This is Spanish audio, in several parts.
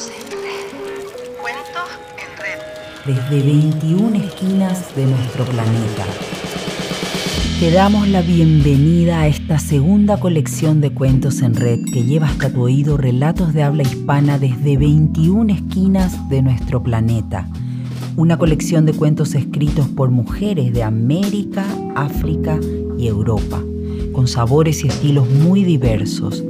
En red. Cuentos en red. Desde 21 esquinas de nuestro planeta. Te damos la bienvenida a esta segunda colección de cuentos en red que lleva hasta tu oído relatos de habla hispana desde 21 esquinas de nuestro planeta. Una colección de cuentos escritos por mujeres de América, África y Europa, con sabores y estilos muy diversos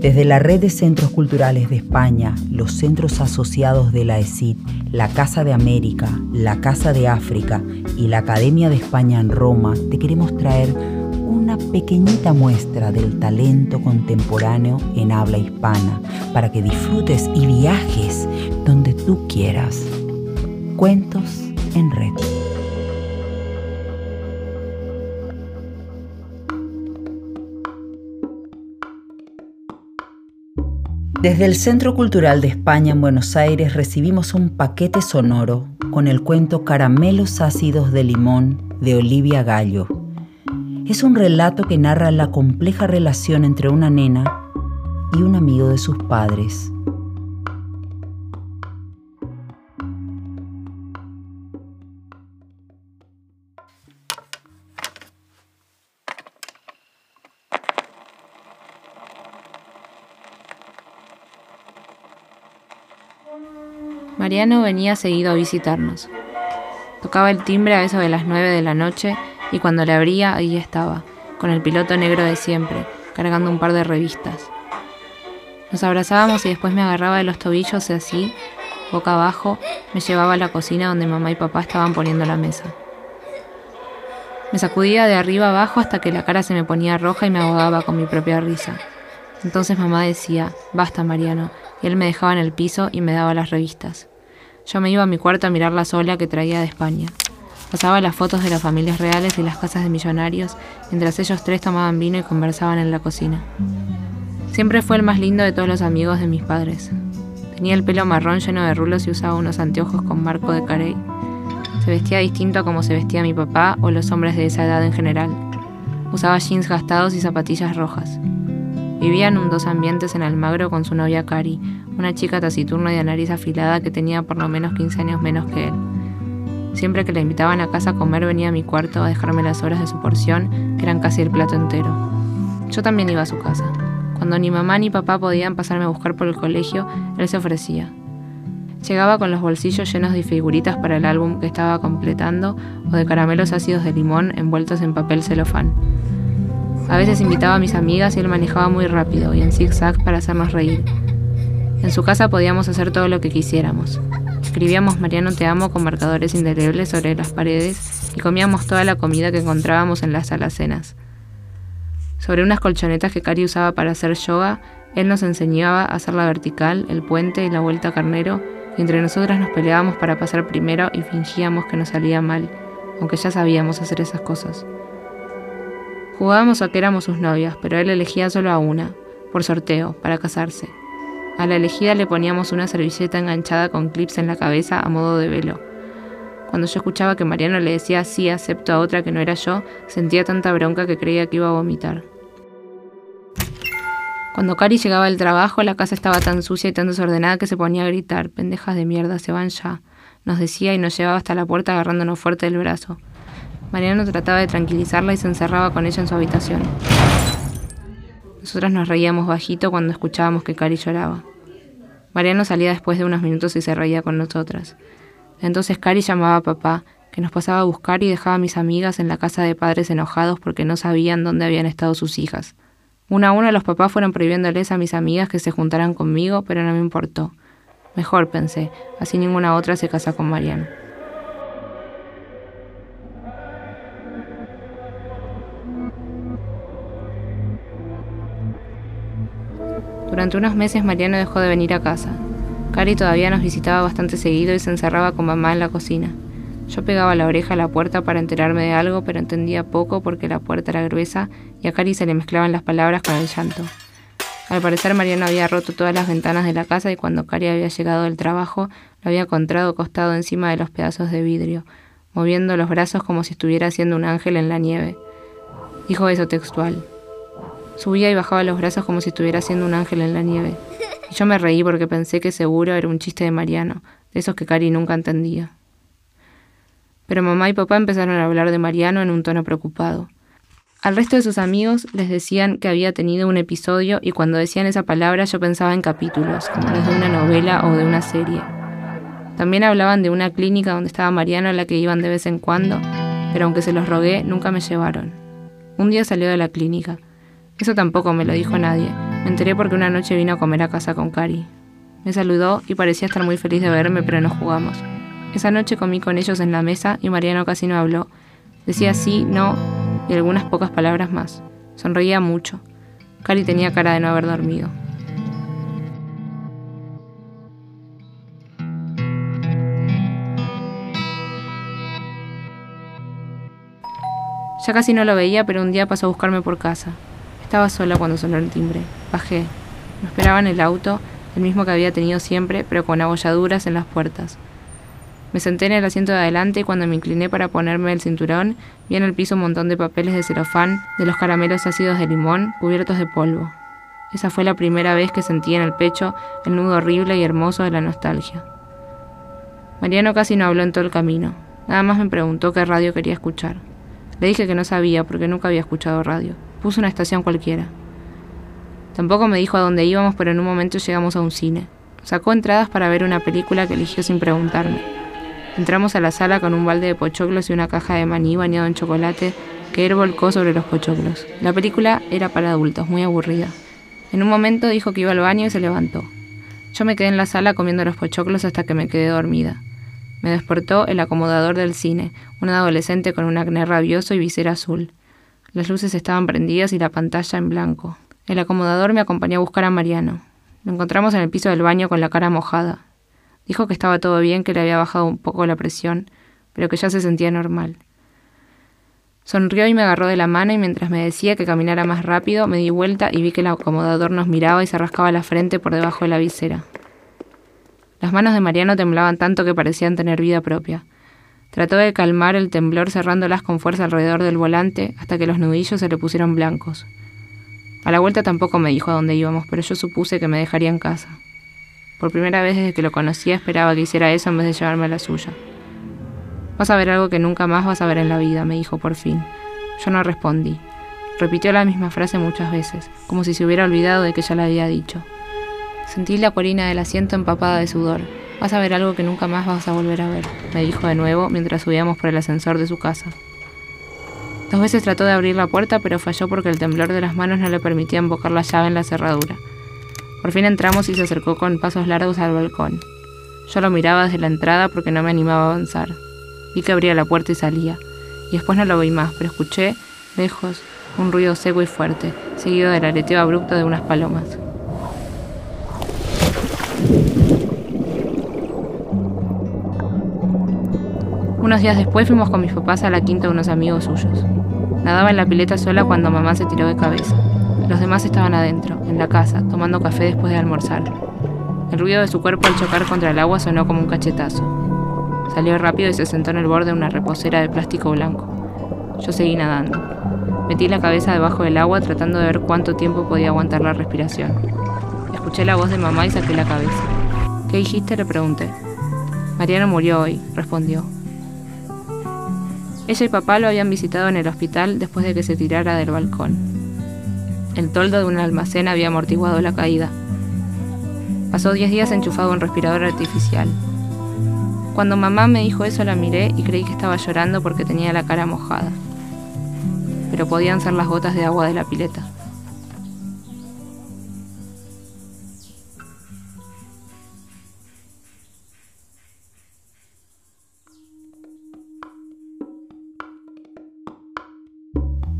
desde la Red de Centros Culturales de España, los centros asociados de la ESID, la Casa de América, la Casa de África y la Academia de España en Roma, te queremos traer una pequeñita muestra del talento contemporáneo en habla hispana para que disfrutes y viajes donde tú quieras. Cuentos en red. Desde el Centro Cultural de España en Buenos Aires recibimos un paquete sonoro con el cuento Caramelos ácidos de limón de Olivia Gallo. Es un relato que narra la compleja relación entre una nena y un amigo de sus padres. Mariano venía seguido a visitarnos. Tocaba el timbre a eso de las nueve de la noche y cuando le abría ahí estaba, con el piloto negro de siempre, cargando un par de revistas. Nos abrazábamos y después me agarraba de los tobillos y así, boca abajo, me llevaba a la cocina donde mamá y papá estaban poniendo la mesa. Me sacudía de arriba abajo hasta que la cara se me ponía roja y me ahogaba con mi propia risa. Entonces mamá decía, basta Mariano, y él me dejaba en el piso y me daba las revistas. Yo me iba a mi cuarto a mirar la sola que traía de España. Pasaba las fotos de las familias reales y las casas de millonarios, mientras ellos tres tomaban vino y conversaban en la cocina. Siempre fue el más lindo de todos los amigos de mis padres. Tenía el pelo marrón lleno de rulos y usaba unos anteojos con marco de carey. Se vestía distinto a como se vestía mi papá o los hombres de esa edad en general. Usaba jeans gastados y zapatillas rojas. Vivía en un dos ambientes en Almagro con su novia Cari, una chica taciturna y de nariz afilada que tenía por lo menos 15 años menos que él. Siempre que la invitaban a casa a comer venía a mi cuarto a dejarme las horas de su porción, que eran casi el plato entero. Yo también iba a su casa. Cuando ni mamá ni papá podían pasarme a buscar por el colegio, él se ofrecía. Llegaba con los bolsillos llenos de figuritas para el álbum que estaba completando o de caramelos ácidos de limón envueltos en papel celofán. A veces invitaba a mis amigas y él manejaba muy rápido y en zigzag para hacernos reír. En su casa podíamos hacer todo lo que quisiéramos. Escribíamos Mariano te amo con marcadores indelebles sobre las paredes y comíamos toda la comida que encontrábamos en las alacenas. Sobre unas colchonetas que Cari usaba para hacer yoga, él nos enseñaba a hacer la vertical, el puente y la vuelta carnero, y entre nosotras nos peleábamos para pasar primero y fingíamos que nos salía mal, aunque ya sabíamos hacer esas cosas. Jugábamos a que éramos sus novias, pero él elegía solo a una, por sorteo, para casarse. A la elegida le poníamos una servilleta enganchada con clips en la cabeza a modo de velo. Cuando yo escuchaba que Mariano le decía sí, acepto a otra que no era yo, sentía tanta bronca que creía que iba a vomitar. Cuando Cari llegaba del trabajo, la casa estaba tan sucia y tan desordenada que se ponía a gritar, pendejas de mierda, se van ya, nos decía y nos llevaba hasta la puerta agarrándonos fuerte del brazo. Mariano trataba de tranquilizarla y se encerraba con ella en su habitación. Nosotras nos reíamos bajito cuando escuchábamos que Cari lloraba. Mariano salía después de unos minutos y se reía con nosotras. Entonces Cari llamaba a papá, que nos pasaba a buscar y dejaba a mis amigas en la casa de padres enojados porque no sabían dónde habían estado sus hijas. Una a una los papás fueron prohibiéndoles a mis amigas que se juntaran conmigo, pero no me importó. Mejor pensé, así ninguna otra se casa con Mariano. Durante unos meses Mariano dejó de venir a casa. Cari todavía nos visitaba bastante seguido y se encerraba con mamá en la cocina. Yo pegaba la oreja a la puerta para enterarme de algo, pero entendía poco porque la puerta era gruesa y a Cari se le mezclaban las palabras con el llanto. Al parecer Mariano había roto todas las ventanas de la casa y cuando Cari había llegado del trabajo lo había encontrado acostado encima de los pedazos de vidrio, moviendo los brazos como si estuviera haciendo un ángel en la nieve. Dijo eso textual. Subía y bajaba los brazos como si estuviera haciendo un ángel en la nieve. Y yo me reí porque pensé que seguro era un chiste de Mariano, de esos que Cari nunca entendía. Pero mamá y papá empezaron a hablar de Mariano en un tono preocupado. Al resto de sus amigos les decían que había tenido un episodio y cuando decían esa palabra yo pensaba en capítulos, como los de una novela o de una serie. También hablaban de una clínica donde estaba Mariano a la que iban de vez en cuando, pero aunque se los rogué, nunca me llevaron. Un día salió de la clínica. Eso tampoco me lo dijo nadie. Me enteré porque una noche vino a comer a casa con Cari. Me saludó y parecía estar muy feliz de verme, pero no jugamos. Esa noche comí con ellos en la mesa y Mariano casi no habló. Decía sí, no y algunas pocas palabras más. Sonreía mucho. Cari tenía cara de no haber dormido. Ya casi no lo veía, pero un día pasó a buscarme por casa. Estaba sola cuando sonó el timbre. Bajé. Me esperaba en el auto, el mismo que había tenido siempre, pero con abolladuras en las puertas. Me senté en el asiento de adelante y cuando me incliné para ponerme el cinturón, vi en el piso un montón de papeles de celofán, de los caramelos ácidos de limón, cubiertos de polvo. Esa fue la primera vez que sentí en el pecho el nudo horrible y hermoso de la nostalgia. Mariano casi no habló en todo el camino. Nada más me preguntó qué radio quería escuchar. Le dije que no sabía porque nunca había escuchado radio. Puso una estación cualquiera. Tampoco me dijo a dónde íbamos, pero en un momento llegamos a un cine. Sacó entradas para ver una película que eligió sin preguntarme. Entramos a la sala con un balde de pochoclos y una caja de maní bañado en chocolate que él volcó sobre los pochoclos. La película era para adultos, muy aburrida. En un momento dijo que iba al baño y se levantó. Yo me quedé en la sala comiendo los pochoclos hasta que me quedé dormida. Me despertó el acomodador del cine, un adolescente con un acné rabioso y visera azul. Las luces estaban prendidas y la pantalla en blanco. El acomodador me acompañó a buscar a Mariano. Lo encontramos en el piso del baño con la cara mojada. Dijo que estaba todo bien, que le había bajado un poco la presión, pero que ya se sentía normal. Sonrió y me agarró de la mano y mientras me decía que caminara más rápido, me di vuelta y vi que el acomodador nos miraba y se rascaba la frente por debajo de la visera. Las manos de Mariano temblaban tanto que parecían tener vida propia. Trató de calmar el temblor cerrándolas con fuerza alrededor del volante hasta que los nudillos se le pusieron blancos. A la vuelta tampoco me dijo a dónde íbamos, pero yo supuse que me dejaría en casa. Por primera vez desde que lo conocía esperaba que hiciera eso en vez de llevarme a la suya. Vas a ver algo que nunca más vas a ver en la vida, me dijo por fin. Yo no respondí. Repitió la misma frase muchas veces, como si se hubiera olvidado de que ya la había dicho. Sentí la colina del asiento empapada de sudor. Vas a ver algo que nunca más vas a volver a ver, me dijo de nuevo mientras subíamos por el ascensor de su casa. Dos veces trató de abrir la puerta, pero falló porque el temblor de las manos no le permitía embocar la llave en la cerradura. Por fin entramos y se acercó con pasos largos al balcón. Yo lo miraba desde la entrada porque no me animaba a avanzar. Vi que abría la puerta y salía, y después no lo vi más, pero escuché, lejos, un ruido seco y fuerte, seguido del aleteo abrupto de unas palomas. Unos días después fuimos con mis papás a la quinta de unos amigos suyos. Nadaba en la pileta sola cuando mamá se tiró de cabeza. Los demás estaban adentro, en la casa, tomando café después de almorzar. El ruido de su cuerpo al chocar contra el agua sonó como un cachetazo. Salió rápido y se sentó en el borde de una reposera de plástico blanco. Yo seguí nadando. Metí la cabeza debajo del agua tratando de ver cuánto tiempo podía aguantar la respiración. Escuché la voz de mamá y saqué la cabeza. ¿Qué dijiste? Le pregunté. Mariano murió hoy, respondió. Ella y papá lo habían visitado en el hospital después de que se tirara del balcón. El toldo de un almacén había amortiguado la caída. Pasó 10 días enchufado en respirador artificial. Cuando mamá me dijo eso la miré y creí que estaba llorando porque tenía la cara mojada. Pero podían ser las gotas de agua de la pileta.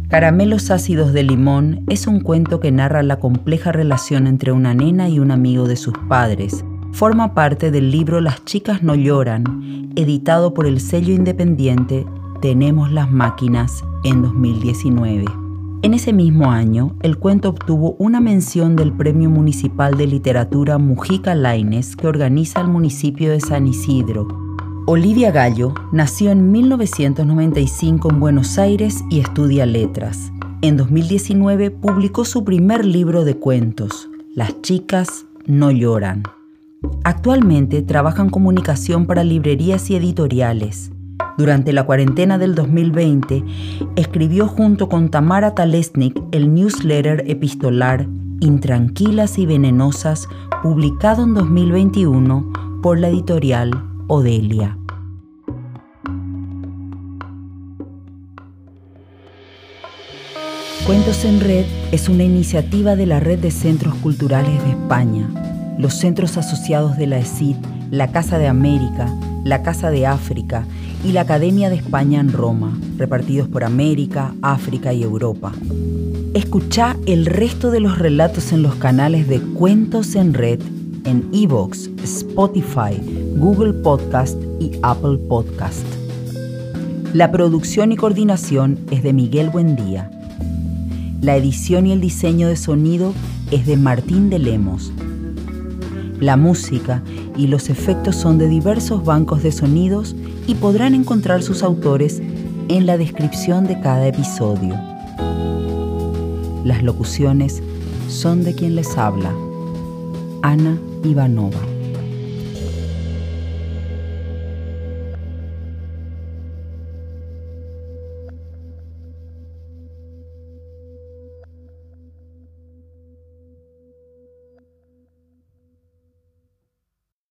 Caramelos ácidos de limón es un cuento que narra la compleja relación entre una nena y un amigo de sus padres. Forma parte del libro Las chicas no lloran, editado por el sello independiente Tenemos las máquinas en 2019. En ese mismo año, el cuento obtuvo una mención del Premio Municipal de Literatura Mujica Laines que organiza el municipio de San Isidro Olivia Gallo nació en 1995 en Buenos Aires y estudia letras. En 2019 publicó su primer libro de cuentos, Las chicas no lloran. Actualmente trabaja en comunicación para librerías y editoriales. Durante la cuarentena del 2020, escribió junto con Tamara Talesnik el newsletter epistolar Intranquilas y Venenosas, publicado en 2021 por la editorial Odelia. Cuentos en Red es una iniciativa de la Red de Centros Culturales de España, los centros asociados de la ESID, la Casa de América, la Casa de África y la Academia de España en Roma, repartidos por América, África y Europa. Escucha el resto de los relatos en los canales de Cuentos en Red en Evox, Spotify, Google Podcast y Apple Podcast. La producción y coordinación es de Miguel Buendía. La edición y el diseño de sonido es de Martín de Lemos. La música y los efectos son de diversos bancos de sonidos y podrán encontrar sus autores en la descripción de cada episodio. Las locuciones son de quien les habla, Ana Ivanova.